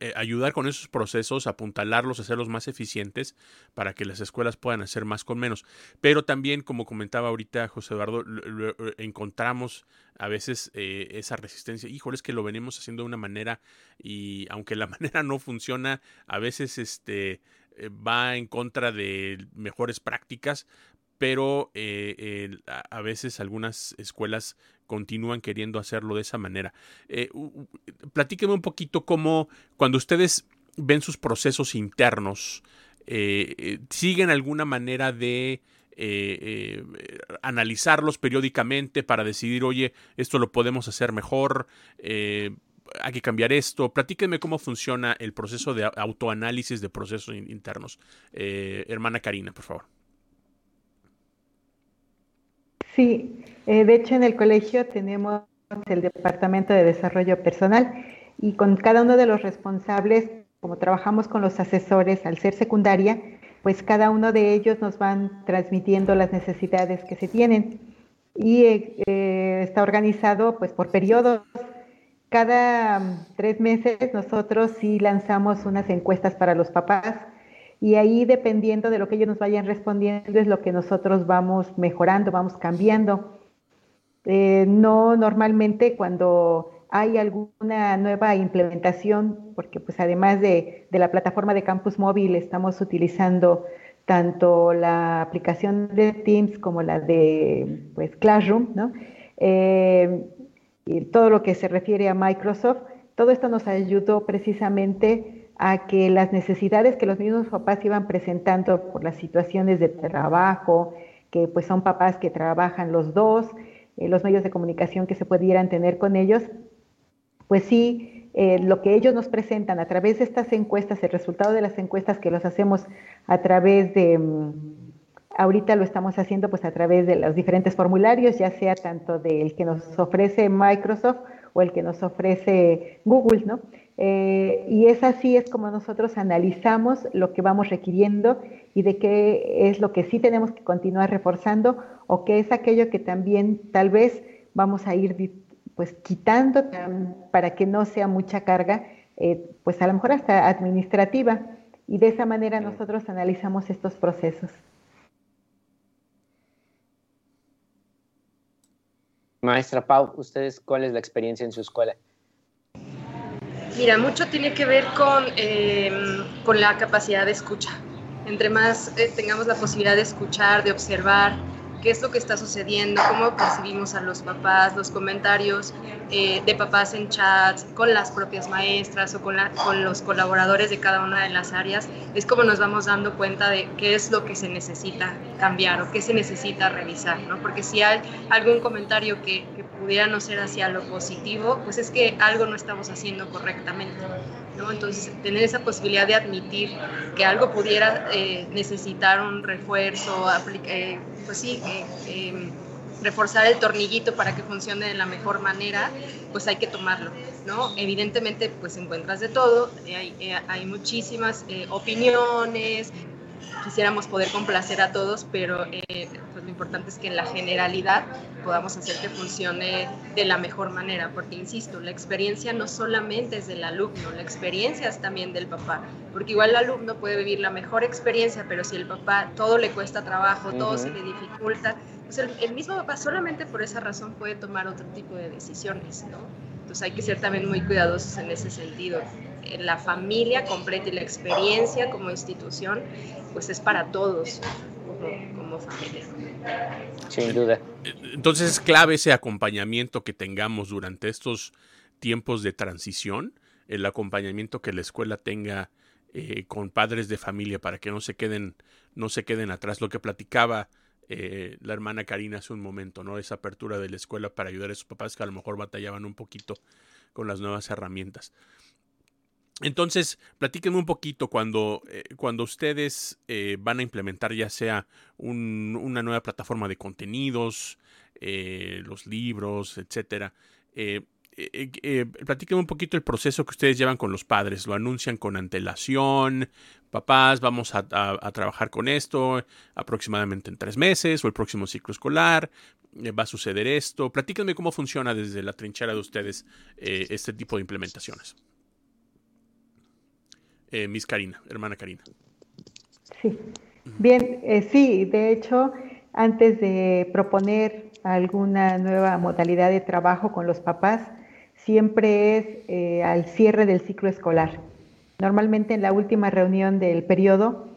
Eh, ayudar con esos procesos, apuntalarlos, hacerlos más eficientes para que las escuelas puedan hacer más con menos. Pero también, como comentaba ahorita José Eduardo, encontramos a veces eh, esa resistencia. Híjole, es que lo venimos haciendo de una manera y aunque la manera no funciona, a veces este eh, va en contra de mejores prácticas, pero a veces algunas escuelas continúan queriendo hacerlo de esa manera. Eh, platíqueme un poquito cómo cuando ustedes ven sus procesos internos, siguen alguna manera de analizarlos periódicamente para decidir, oye, esto lo podemos hacer mejor, hay que cambiar esto. Platíquenme cómo funciona el proceso de autoanálisis de procesos internos. Eh, hermana Karina, por favor. Sí, eh, de hecho en el colegio tenemos el Departamento de Desarrollo Personal y con cada uno de los responsables, como trabajamos con los asesores al ser secundaria, pues cada uno de ellos nos van transmitiendo las necesidades que se tienen. Y eh, está organizado pues por periodos. Cada mm, tres meses nosotros sí lanzamos unas encuestas para los papás y ahí dependiendo de lo que ellos nos vayan respondiendo es lo que nosotros vamos mejorando, vamos cambiando. Eh, no normalmente cuando hay alguna nueva implementación, porque pues además de, la plataforma de campus móvil estamos utilizando tanto la aplicación de Teams como la de pues, Classroom, ¿no? Eh, todo lo que se refiere a Microsoft, todo esto nos ayudó precisamente a que las necesidades que los mismos papás iban presentando por las situaciones de trabajo, que pues son papás que trabajan los dos, eh, los medios de comunicación que se pudieran tener con ellos, pues sí, eh, lo que ellos nos presentan a través de estas encuestas, el resultado de las encuestas que los hacemos a través de, mm, ahorita lo estamos haciendo pues a través de los diferentes formularios, ya sea tanto del que nos ofrece Microsoft o el que nos ofrece Google, ¿no? Eh, y es así, es como nosotros analizamos lo que vamos requiriendo y de qué es lo que sí tenemos que continuar reforzando o qué es aquello que también tal vez vamos a ir pues quitando para que no sea mucha carga, eh, pues a lo mejor hasta administrativa. Y de esa manera nosotros analizamos estos procesos. Maestra Pau, ¿ustedes cuál es la experiencia en su escuela? Mira, mucho tiene que ver con, eh, con la capacidad de escucha. Entre más eh, tengamos la posibilidad de escuchar, de observar, qué es lo que está sucediendo, cómo percibimos a los papás, los comentarios eh, de papás en chats, con las propias maestras o con, con los colaboradores de cada una de las áreas, es como nos vamos dando cuenta de qué es lo que se necesita cambiar o qué se necesita revisar, ¿no? Porque si hay algún comentario que, que pudiera no ser hacia lo positivo, pues es que algo no estamos haciendo correctamente. Entonces, tener esa posibilidad de admitir que algo pudiera eh, necesitar un refuerzo, eh, pues sí, em, reforzar el tornillito para que funcione de la mejor manera, pues hay que tomarlo, ¿no? Evidentemente, pues encuentras de todo, hay, eh, hay muchísimas opiniones, quisiéramos poder complacer a todos, pero eh, pues lo importante es que en la generalidad podamos hacer que funcione de la mejor manera, porque insisto, la experiencia no solamente es del alumno, la experiencia es también del papá, porque igual el alumno puede vivir la mejor experiencia, pero si el papá todo le cuesta trabajo, todo se le dificulta, pues el, el, mismo papá solamente por esa razón puede tomar otro tipo de decisiones, ¿no? Entonces hay que ser también muy cuidadosos en ese sentido la familia completa y la experiencia como institución, pues es para todos como, familia. Sin duda. Entonces es clave ese acompañamiento que tengamos durante estos tiempos de transición, el acompañamiento que la escuela tenga eh, con padres de familia para que no se queden, no se queden atrás. Lo que platicaba eh, la hermana Karina hace un momento, ¿no? Esa apertura de la escuela para ayudar a sus papás que a lo mejor batallaban un poquito con las nuevas herramientas. Entonces, platíquenme un poquito cuando, eh, cuando ustedes eh, van a implementar ya sea una nueva plataforma de contenidos, eh, los libros, etcétera. platíquenme un poquito el proceso que ustedes llevan con los padres. ¿Lo anuncian con antelación? Papás, vamos a, trabajar con esto aproximadamente en tres meses o el próximo ciclo escolar. va a suceder esto. Platíquenme cómo funciona desde la trinchera de ustedes este tipo de implementaciones eh, Miss Karina, hermana Karina. Sí, bien, eh, sí, de hecho, antes de proponer alguna nueva modalidad de trabajo con los papás, siempre es eh, al cierre del ciclo escolar. Normalmente en la última reunión del periodo,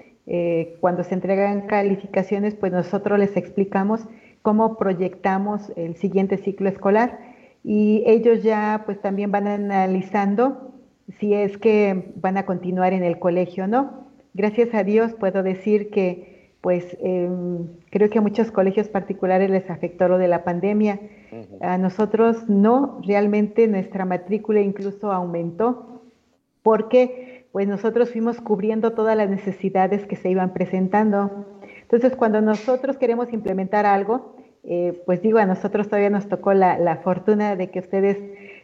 cuando se entregan calificaciones, pues nosotros les explicamos cómo proyectamos el siguiente ciclo escolar y ellos ya pues también van analizando si es que van a continuar en el colegio o no. Gracias a Dios puedo decir que pues em, creo que a muchos colegios particulares les afectó lo de la pandemia. A nosotros no, realmente nuestra matrícula incluso aumentó porque pues nosotros fuimos cubriendo todas las necesidades que se iban presentando. Entonces cuando nosotros queremos implementar algo, eh, pues digo, a nosotros todavía nos tocó la, la fortuna de que ustedes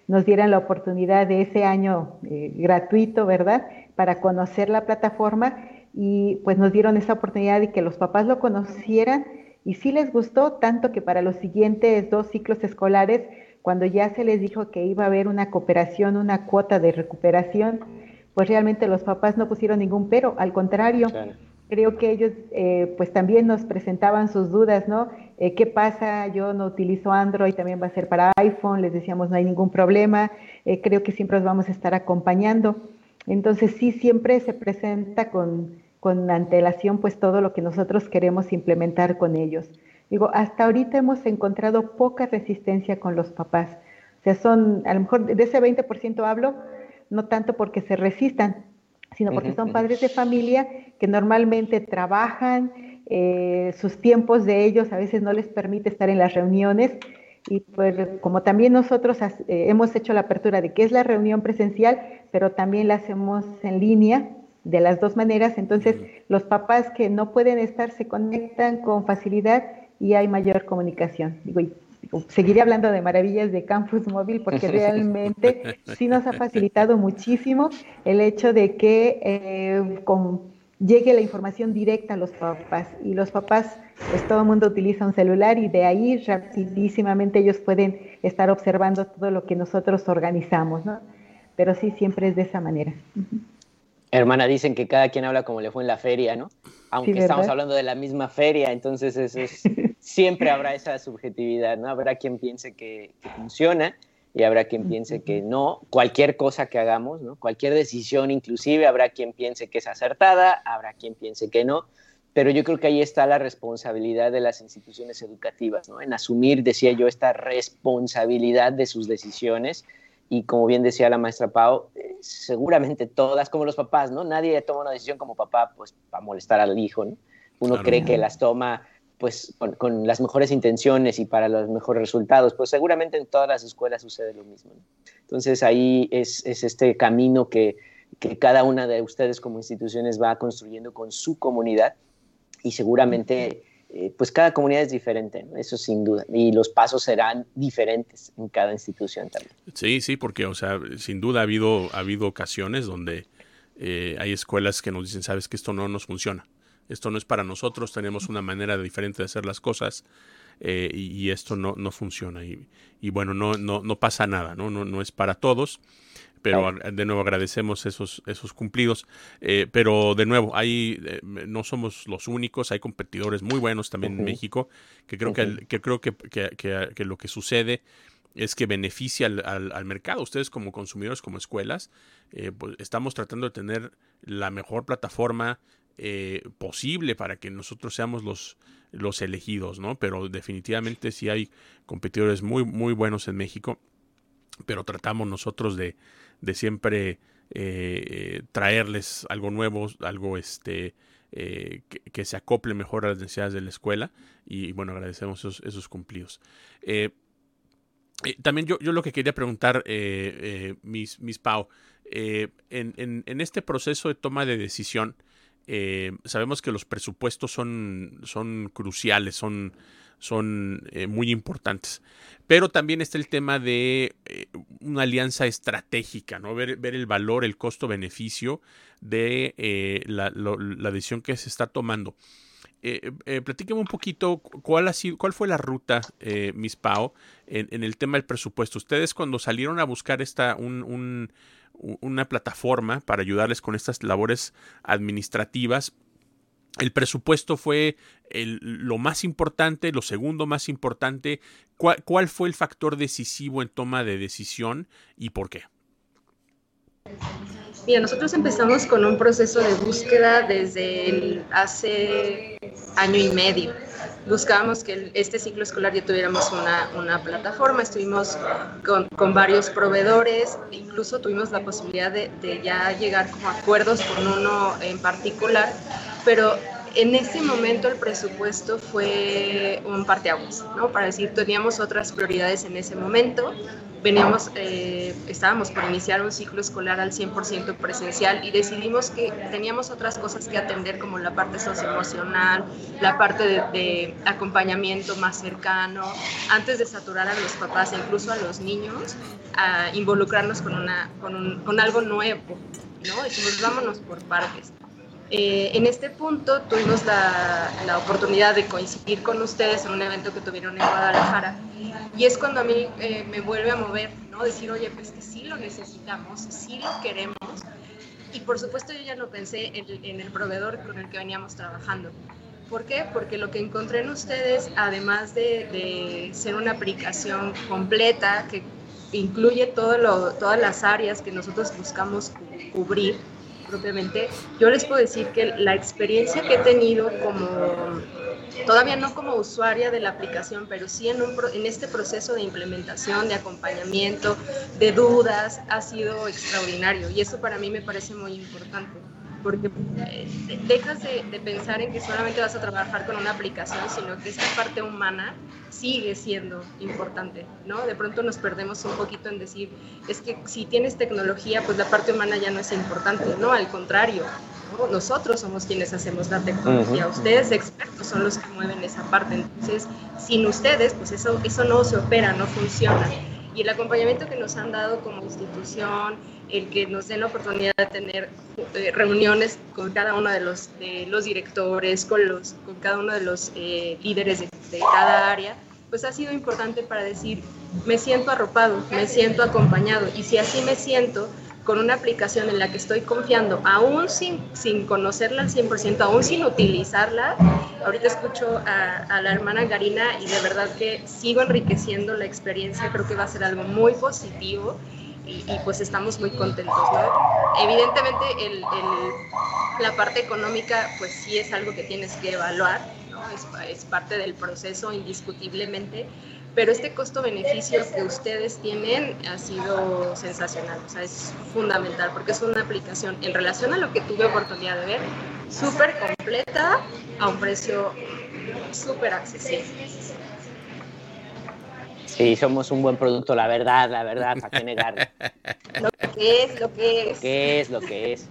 nos dieran la oportunidad de ese año eh, gratuito, ¿verdad? Para conocer la plataforma y pues nos dieron esa oportunidad de que los papás lo conocieran. Y sí les gustó tanto que para los siguientes dos ciclos escolares, cuando ya se les dijo que iba a haber una cooperación, una cuota de recuperación, pues realmente los papás no pusieron ningún pero, al contrario creo que ellos eh, pues también nos presentaban sus dudas, ¿no? Eh, ¿Qué pasa? Yo no utilizo Android, también va a ser para iPhone, les decíamos no hay ningún problema, eh, creo que siempre los vamos a estar acompañando. Entonces sí, siempre se presenta con, con antelación pues todo lo que nosotros queremos implementar con ellos. Digo, hasta ahorita hemos encontrado poca resistencia con los papás. O sea, son, a lo mejor de ese 20% hablo, no tanto porque se resistan, sino porque son padres de familia que normalmente trabajan, eh, sus tiempos de ellos a veces no les permite estar en las reuniones. Y pues como también nosotros eh, hemos hecho la apertura de que es la reunión presencial, pero también la hacemos en línea de las dos maneras, entonces los papás que no pueden estar se conectan con facilidad y hay mayor comunicación. Digo, seguiré hablando de maravillas de Campus Móvil porque realmente sí nos ha facilitado muchísimo el hecho de que eh, con llegue la información directa a los papás. Y los papás, pues todo el mundo utiliza un celular y de ahí rapidísimamente ellos pueden estar observando todo lo que nosotros organizamos, ¿no? Pero sí, siempre es de esa manera. Hermana, dicen que cada quien habla como le fue en la feria, ¿no? Aunque estamos hablando de la misma feria, entonces eso es, siempre habrá esa subjetividad, ¿no? Habrá quien piense que, que funciona y habrá quien piense que no. Cualquier cosa que hagamos, ¿no? cualquier decisión inclusive, habrá quien piense que es acertada, habrá quien piense que no, pero yo creo que ahí está la responsabilidad de las instituciones educativas, ¿no? en asumir, decía yo, esta responsabilidad de sus decisiones. Y como bien decía la maestra Pau, seguramente todas, como los papás, ¿no? Nadie toma una decisión como papá, pues, para molestar al hijo, ¿no? Uno cree que las toma pues con, las mejores intenciones y para los mejores resultados, pues seguramente en todas las escuelas sucede lo mismo. Entonces ahí es, este camino que, cada una de ustedes como instituciones va construyendo con su comunidad y seguramente eh, pues cada comunidad es diferente, eso sin duda, y los pasos serán diferentes en cada institución también. Sí, sí, porque o sea, sin duda ha habido, ha habido ocasiones donde eh, hay escuelas que nos dicen, sabes que esto no nos funciona esto no es para nosotros, tenemos una manera diferente de hacer las cosas eh, y, esto no, no funciona. Y, y, bueno, no, no, no pasa nada, ¿no? No, no es para todos pero de nuevo agradecemos esos, esos cumplidos. Eh, pero de nuevo, hay, eh, no somos los únicos, hay competidores muy buenos también en México, que creo, que, que, creo que, que, lo que sucede es que beneficia al, al, mercado. Ustedes como consumidores, como escuelas, pues estamos tratando de tener la mejor plataforma eh, posible para que nosotros seamos los, los elegidos, ¿no? Pero definitivamente sí hay competidores muy, muy buenos en México, pero tratamos nosotros de, de siempre eh, traerles algo nuevo, algo este, eh, que, se acople mejor a las necesidades de la escuela y bueno, agradecemos esos, cumplidos. también yo, yo, lo que quería preguntar, mis, mis Pau, en, en, en, este proceso de toma de decisión, eh, sabemos que los presupuestos son, son cruciales, son, son eh, muy importantes. Pero también está el tema de eh, una alianza estratégica, ¿no? Ver, ver el valor, el costo-beneficio de la, decisión que se está tomando. Eh, platíqueme un poquito cuál, ha sido, cuál fue la ruta, Miss Pau, en, en, el tema del presupuesto. Ustedes cuando salieron a buscar esta, un, un una plataforma para ayudarles con estas labores administrativas. El presupuesto fue lo más importante, lo segundo más importante. ¿Cuál, fue el factor decisivo en toma de decisión y por qué? Mira, nosotros empezamos con un proceso de búsqueda desde hace año y medio buscábamos que este ciclo escolar ya tuviéramos una, plataforma, estuvimos con, varios proveedores, incluso tuvimos la posibilidad de, de ya llegar como acuerdos con uno en particular, pero en ese momento el presupuesto fue un parteaguas, ¿no? Para decir, teníamos otras prioridades en ese momento, veníamos, eh, estábamos por iniciar un ciclo escolar al 100% presencial y decidimos que teníamos otras cosas que atender como la parte socioemocional, la parte de, acompañamiento más cercano, antes de saturar a los papás e incluso a los niños, a involucrarnos con, una, con, con algo nuevo, ¿no? Decimos, vámonos por partes. Eh, en este punto tuvimos la, la, oportunidad de coincidir con ustedes en un evento que tuvieron en Guadalajara y es cuando a mí eh, me vuelve a mover, ¿no? Decir, oye, pues que sí lo necesitamos, sí lo queremos y por supuesto yo ya no pensé en, en el proveedor con el que veníamos trabajando. ¿Por qué? Porque lo que encontré en ustedes, además de, de ser una aplicación completa que incluye todo lo, todas las áreas que nosotros buscamos cubrir, propiamente, yo les puedo decir que la experiencia que he tenido como todavía no como usuaria de la aplicación, pero sí en, un, en este proceso de implementación, de acompañamiento, de dudas, ha sido extraordinario. Y eso para mí me parece muy importante porque eh, dejas de, pensar en que solamente vas a trabajar con una aplicación, sino que esta parte humana sigue siendo importante, ¿no? De pronto nos perdemos un poquito en decir, es que si tienes tecnología, pues la parte humana ya no es importante, no, al contrario, nosotros somos quienes hacemos la tecnología, ustedes expertos son los que mueven esa parte, entonces sin ustedes, pues eso, eso no se opera, no funciona. Y el acompañamiento que nos han dado como institución, el que nos den la oportunidad de tener eh, reuniones con cada uno de los, los directores, con, los, con cada uno de los eh, líderes de, cada área, pues ha sido importante para decir, me siento arropado, me siento acompañado, y si así me siento, con una aplicación en la que estoy confiando, aún sin, sin conocerla al 100%, aún sin utilizarla. Ahorita escucho a, la hermana Garina y de verdad que sigo enriqueciendo la experiencia, creo que va a ser algo muy positivo y, pues estamos muy contentos. ¿no? Evidentemente el, la parte económica pues sí es algo que tienes que evaluar, ¿no? es, es parte del proceso indiscutiblemente, pero este costo-beneficio que ustedes tienen ha sido sensacional, o sea, es fundamental porque es una aplicación en relación a lo que tuve oportunidad de ver, súper completa a un precio súper accesible. Sí, somos un buen producto, la verdad, la verdad, ¿para qué negar? lo que es, lo que es. Lo que es, lo que es.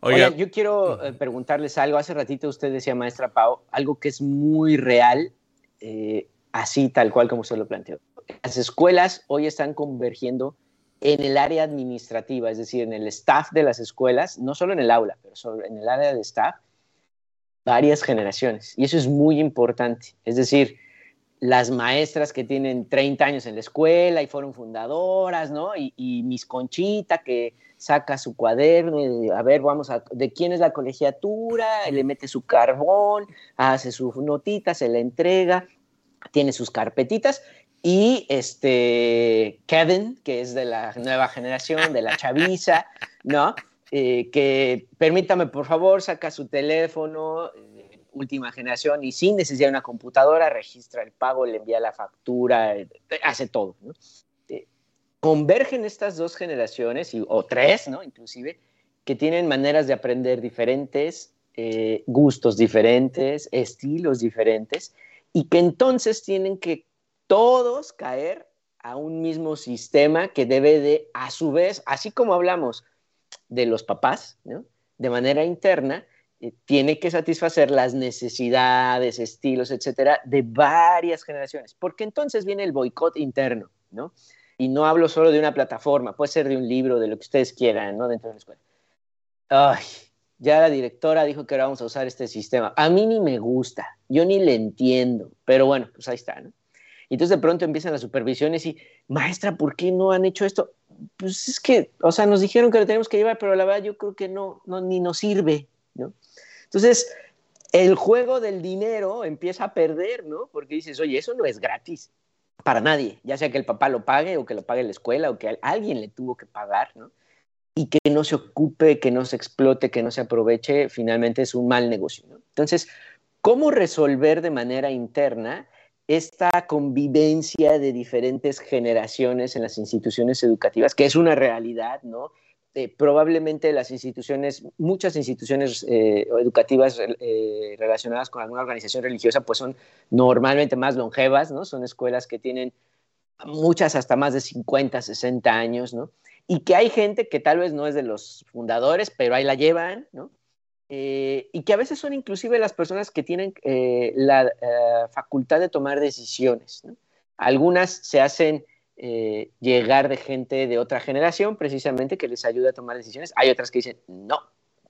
Oiga, yo quiero eh, preguntarles algo. Hace ratito usted decía, maestra Pau, algo que es muy real. Eh, así tal cual como se lo planteó. Las escuelas hoy están convergiendo en el área administrativa, es decir, en el staff de las escuelas, no solo en el aula, pero en el área de staff, varias generaciones. Y eso es muy importante. Es decir, las maestras que tienen 30 años en la escuela y fueron fundadoras, ¿no? Y, y Miss Conchita que saca su cuaderno a ver, vamos a, ¿de quién es la colegiatura? Le mete su carbón, hace su notita, se la entrega tiene sus carpetitas y este Kevin, que es de la nueva generación, de la chaviza, ¿no? Eh, que permítame, por favor, saca su teléfono, última generación, y sin necesidad de una computadora, registra el pago, le envía la factura, eh, hace todo, ¿no? convergen estas dos generaciones, o tres, ¿no? Inclusive, que tienen maneras de aprender diferentes, gustos diferentes, estilos diferentes, y que entonces tienen que todos caer a un mismo sistema que debe de, a su vez, así como hablamos de los papás, de manera interna, eh, tiene que satisfacer las necesidades, estilos, etcétera, de varias generaciones, porque entonces viene el boicot interno, ¿no? Y no hablo solo de una plataforma, puede ser de un libro, de lo que ustedes quieran, ¿no? Dentro de la escuela. Ay, ya la directora dijo que ahora vamos a usar este sistema. A mí ni me gusta, yo ni le entiendo, pero bueno, pues ahí está, ¿no? Y entonces de pronto empiezan las supervisiones y, maestra, ¿por qué no han hecho esto? Pues es que, o sea, nos dijeron que lo tenemos que llevar, pero la verdad yo creo que no, no ni nos sirve, ¿no? Entonces, el juego del dinero empieza a perder, ¿no? Porque dices, oye, eso no es gratis para nadie, ya sea que el papá lo pague o que lo pague la escuela o que alguien le tuvo que pagar, ¿no? y que no se ocupe, que no se explote, que no se aproveche, finalmente es un mal negocio. Entonces, ¿cómo resolver de manera interna esta convivencia de diferentes generaciones en las instituciones educativas, que es una realidad, ¿no? Eh, probablemente las instituciones, muchas instituciones eh, educativas eh, relacionadas con alguna organización religiosa, pues son normalmente más longevas, ¿no? Son escuelas que tienen muchas hasta más de 50, 60 años, ¿no? y que hay gente que tal vez no es de los fundadores, pero ahí la llevan, ¿no? Eh, y que a veces son inclusive las personas que tienen la facultad de tomar decisiones. ¿no? Algunas se hacen llegar de gente de otra generación, precisamente, que les ayuda a tomar decisiones. Hay otras que dicen, no,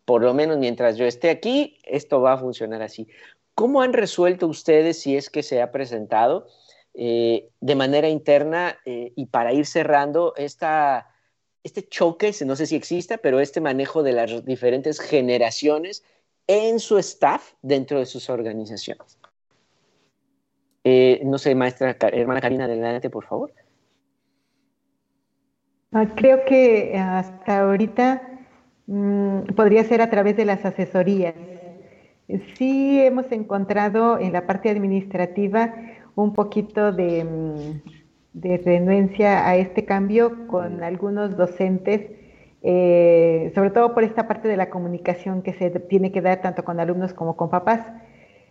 por lo menos mientras yo esté aquí, esto va a funcionar así. ¿Cómo han resuelto ustedes, si es que se ha presentado, de manera interna y para ir cerrando esta este choque, no sé si exista, pero este manejo de las diferentes generaciones en su staff dentro de sus organizaciones. Eh, no sé, maestra, hermana Karina, adelante, por favor. Ah, creo que hasta ahorita mm, podría ser a través de las asesorías. Sí hemos encontrado en la parte administrativa un poquito de, mm, de renuencia a este cambio con algunos docentes, eh, sobre todo por esta parte de la comunicación que se tiene que dar tanto con alumnos como con papás.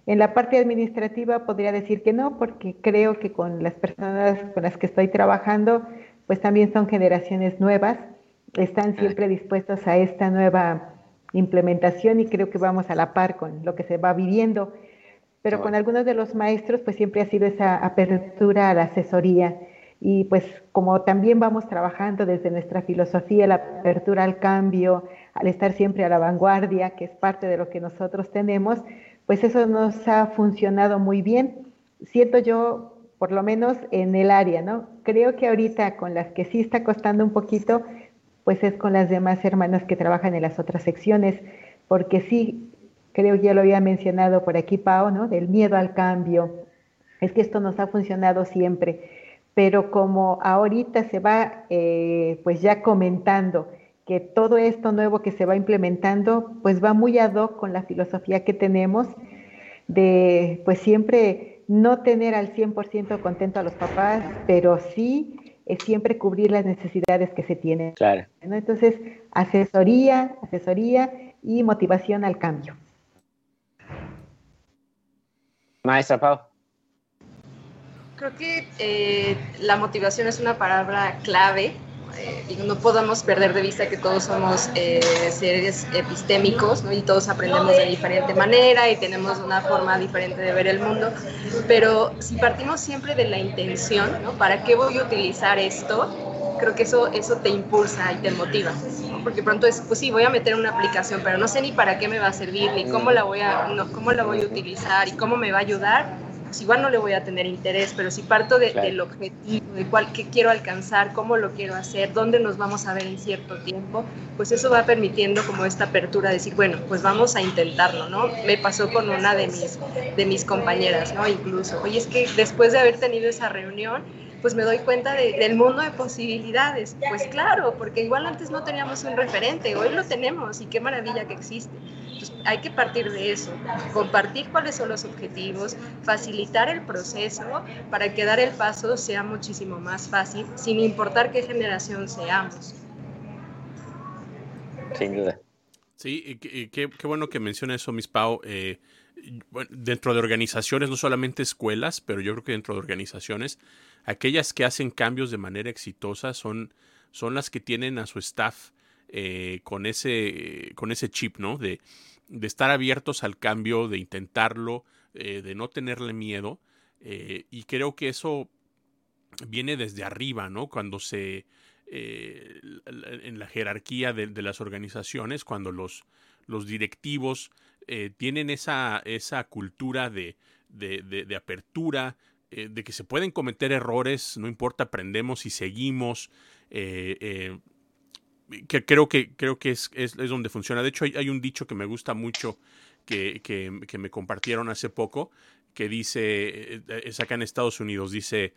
En la parte administrativa podría decir que no, porque creo que con las personas con las que estoy trabajando, pues también son generaciones nuevas, están siempre dispuestos a esta nueva implementación y creo que vamos a la par con lo que se va viviendo. Pero con algunos de los maestros, pues siempre ha sido esa apertura a la asesoría. Y pues como también vamos trabajando desde nuestra filosofía, la apertura al cambio, al estar siempre a la vanguardia, que es parte de lo que nosotros tenemos, pues eso nos ha funcionado muy bien. Siento yo, por lo menos en el área, ¿no? Creo que ahorita con las que sí está costando un poquito, pues es con las demás hermanas que trabajan en las otras secciones, porque sí, creo que ya lo había mencionado por aquí Pau, ¿no? Del miedo al cambio. Es que esto nos ha funcionado siempre, pero como ahorita se va eh, pues ya comentando que todo esto nuevo que se va implementando pues va muy ad hoc con la filosofía que tenemos de pues siempre no tener al 100% contento a los papás, pero sí es siempre cubrir las necesidades que se tienen. Claro. Entonces, asesoría, asesoría y motivación al cambio. Maestra Pau. Creo que eh, la motivación es una palabra clave eh, no podamos perder de vista que todos somos eh, seres epistémicos ¿no? y todos aprendemos de diferente manera y tenemos una forma diferente de ver el mundo, pero si partimos siempre de la intención, ¿no? ¿para qué voy a utilizar esto? Creo que eso, eso te impulsa y te motiva, porque pronto es, pues sí, voy a meter una aplicación, pero no sé ni para qué me va a servir, ni cómo la voy a, no, cómo la voy a utilizar y cómo me va a ayudar pues igual no le voy a tener interés, pero si parto del objetivo, de cuál, qué quiero alcanzar, cómo lo quiero hacer, dónde nos vamos a ver en cierto tiempo, pues eso va permitiendo como esta apertura, de decir, bueno, pues vamos a intentarlo, ¿no? Me pasó con una de mis, de mis compañeras, ¿no? Incluso, oye, es que después de haber tenido esa reunión, pues me doy cuenta del mundo de posibilidades. Pues claro, porque igual antes no teníamos un referente, hoy lo tenemos y qué maravilla que existe. Hay que partir de eso, compartir cuáles son los objetivos, facilitar el proceso para que dar el paso sea muchísimo más fácil, sin importar qué generación seamos. Sin duda. Sí, qué, bueno que menciona eso, Miss Pau. Eh, dentro de organizaciones, no solamente escuelas, pero yo creo que dentro de organizaciones, aquellas que hacen cambios de manera exitosa son, son las que tienen a su staff eh, con, ese, con ese chip, ¿no? De, de, estar abiertos al cambio, de intentarlo, eh, de no tenerle miedo. Eh, y creo que eso viene desde arriba, ¿no? Cuando se... en la jerarquía de, de, las organizaciones, cuando los, los directivos tienen esa, esa cultura de, de apertura, eh, de que se pueden cometer errores, no importa, aprendemos y seguimos. Eh, eh, que creo que, creo que es, es, donde funciona. De hecho, hay, un dicho que me gusta mucho que, que, me compartieron hace poco, que dice, es acá en Estados Unidos, dice,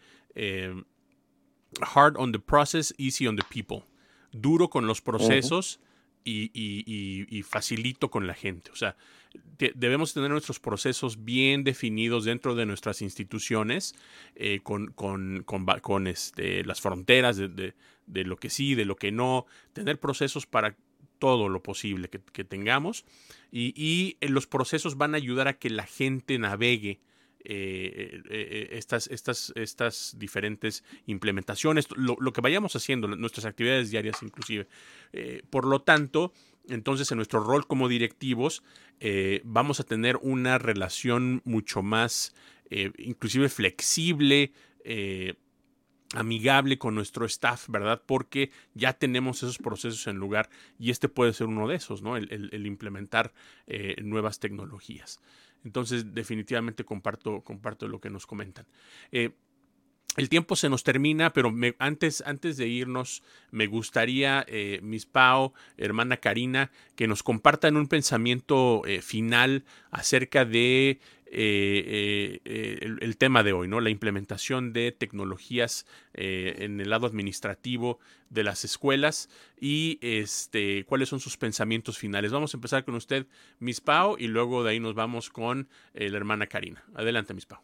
hard on the process, easy on the people. Duro con los procesos y, y, facilito con la gente. O sea, debemos tener nuestros procesos bien definidos dentro de nuestras instituciones, eh, con, con, con, este, las fronteras de, de, lo que sí, de lo que no, tener procesos para todo lo posible que, tengamos y, y, los procesos van a ayudar a que la gente navegue eh, eh, estas, estas, estas diferentes implementaciones, lo, que vayamos haciendo, nuestras actividades diarias inclusive. por lo tanto, entonces en nuestro rol como directivos eh, vamos a tener una relación mucho más, eh, inclusive flexible, eh, amigable con nuestro staff, ¿verdad? Porque ya tenemos esos procesos en lugar y este puede ser uno de esos, ¿no? El, implementar nuevas tecnologías. Entonces, definitivamente comparto, comparto lo que nos comentan. El tiempo se nos termina, pero antes, antes de irnos, me gustaría, eh, Miss Pau, hermana Karina, que nos compartan un pensamiento eh, final acerca de eh, eh, el, tema de hoy, ¿no? La implementación de tecnologías en el lado administrativo de las escuelas y este, cuáles son sus pensamientos finales. Vamos a empezar con usted, Miss Pau, y luego de ahí nos vamos con la hermana Karina. Adelante, Miss Pau.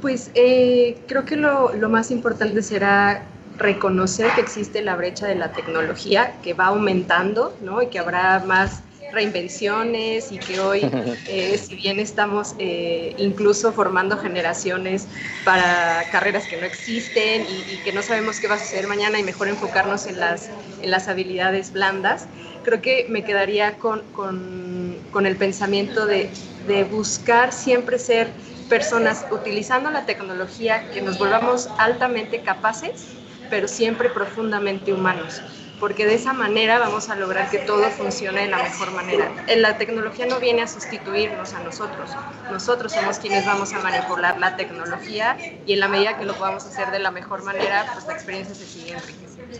Pues eh, creo que lo, lo, más importante será reconocer que existe la brecha de la tecnología que va aumentando, ¿no? Y que habrá más reinvenciones y que hoy, eh, si bien estamos eh, incluso formando generaciones para carreras que no existen y, y, que no sabemos qué va a suceder mañana y mejor enfocarnos en las, en las habilidades blandas, creo que me quedaría con, con, con el pensamiento de, de buscar siempre ser personas utilizando la tecnología que nos volvamos altamente capaces, pero siempre profundamente humanos, porque de esa manera vamos a lograr que todo funcione de la mejor manera. La tecnología no viene a sustituirnos a nosotros, nosotros somos quienes vamos a manipular la tecnología y en la medida que lo podamos hacer de la mejor manera, pues la experiencia se sigue enriqueciendo.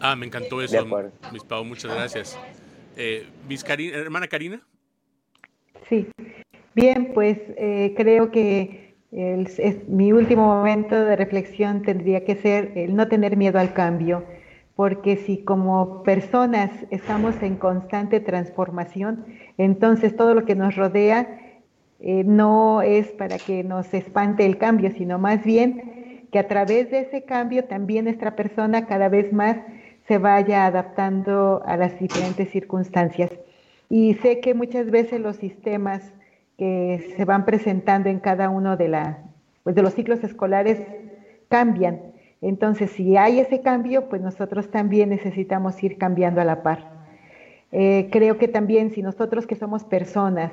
Ah, me encantó eso, Miss Pau, muchas gracias. Eh, Miss Karina, hermana Karina. Sí, Bien, pues eh, creo que el, es, mi último momento de reflexión tendría que ser el no tener miedo al cambio, porque si como personas estamos en constante transformación, entonces todo lo que nos rodea eh, no es para que nos espante el cambio, sino más bien que a través de ese cambio también nuestra persona cada vez más se vaya adaptando a las diferentes circunstancias. Y sé que muchas veces los sistemas que se van presentando en cada uno de, pues de los ciclos escolares cambian. Entonces, si hay ese cambio, pues nosotros también necesitamos ir cambiando a la par. Eh, creo que también si nosotros que somos personas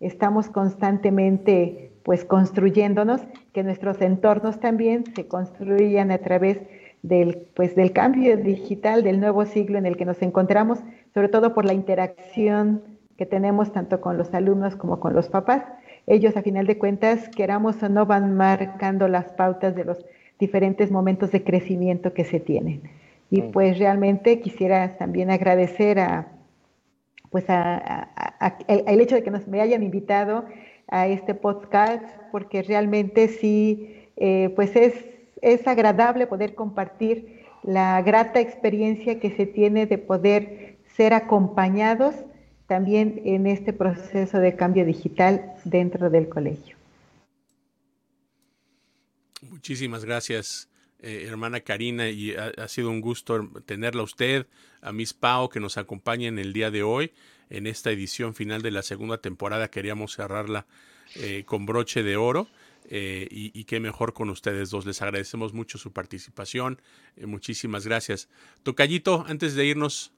estamos constantemente pues construyéndonos, que nuestros entornos también se construyan a través del, pues, del cambio digital, del nuevo siglo en el que nos encontramos, sobre todo por la interacción que tenemos tanto con los alumnos como con los papás. Ellos, a final de cuentas, queramos o no, van marcando las pautas de los diferentes momentos de crecimiento que se tienen. Y pues realmente quisiera también agradecer a, pues a, el, hecho de que nos me hayan invitado a este podcast, porque realmente sí, eh, pues es, es agradable poder compartir la grata experiencia que se tiene de poder ser acompañados también en este proceso de cambio digital dentro del colegio. Muchísimas gracias, eh, hermana Karina, y ha, sido un gusto tenerla a usted, a Miss Pau, que nos acompaña en el día de hoy, en esta edición final de la segunda temporada. Queríamos cerrarla eh, con broche de oro. Eh, y, qué mejor con ustedes dos. Les agradecemos mucho su participación. muchísimas gracias. Tocallito, antes de irnos,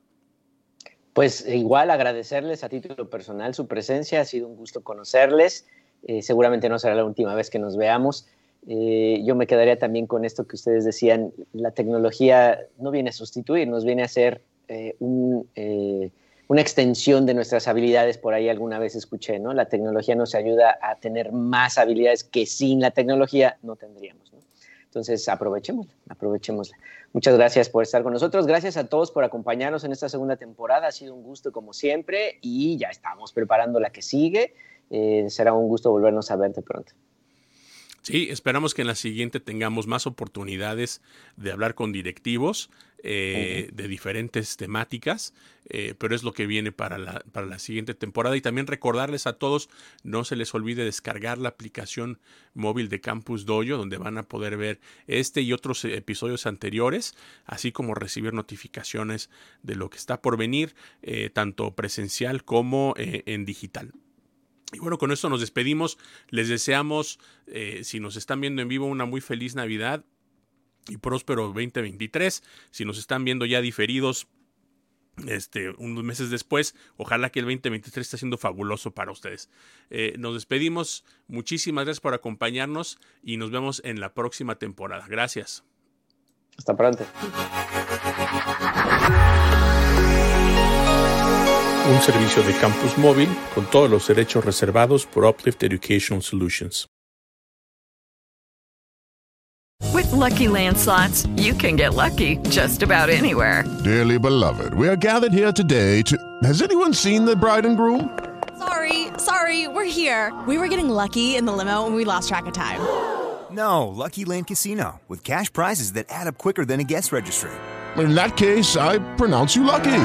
pues igual agradecerles a título personal su presencia, ha sido un gusto conocerles, eh, seguramente no será la última vez que nos veamos. Eh, yo me quedaría también con esto que ustedes decían, la tecnología no viene a sustituir, nos viene a ser eh, un, una extensión de nuestras habilidades, por ahí alguna vez escuché, ¿no? La tecnología nos ayuda a tener más habilidades que sin la tecnología no tendríamos, ¿no? Entonces, aprovechémosla, aprovechémosla. Muchas gracias por estar con nosotros. Gracias a todos por acompañarnos en esta segunda temporada. Ha sido un gusto como siempre y ya estamos preparando la que sigue. Eh, será un gusto volvernos a verte pronto. Sí, esperamos que en la siguiente tengamos más oportunidades de hablar con directivos eh, de diferentes temáticas, eh, pero es lo que viene para la, para la siguiente temporada. Y también recordarles a todos, no se les olvide descargar la aplicación móvil de Campus Dojo, donde van a poder ver este y otros episodios anteriores, así como recibir notificaciones de lo que está por venir, eh, tanto presencial como en digital. Y bueno, con esto nos despedimos. Les deseamos, eh, si nos están viendo en vivo, una muy feliz Navidad y próspero 2023. Si nos están viendo ya diferidos, este, unos meses después. Ojalá que el 2023 esté siendo fabuloso para ustedes. Eh, nos despedimos. Muchísimas gracias por acompañarnos y nos vemos en la próxima temporada. Gracias. Hasta pronto. Un servicio de campus móvil con todos los derechos reservados por Uplift Educational Solutions. With lucky landslots, you can get lucky just about anywhere. Dearly beloved, we are gathered here today to. Has anyone seen the bride and groom? Sorry, sorry, we're here. We were getting lucky in the limo and we lost track of time. No, Lucky Land Casino, with cash prizes that add up quicker than a guest registry. In that case, I pronounce you lucky.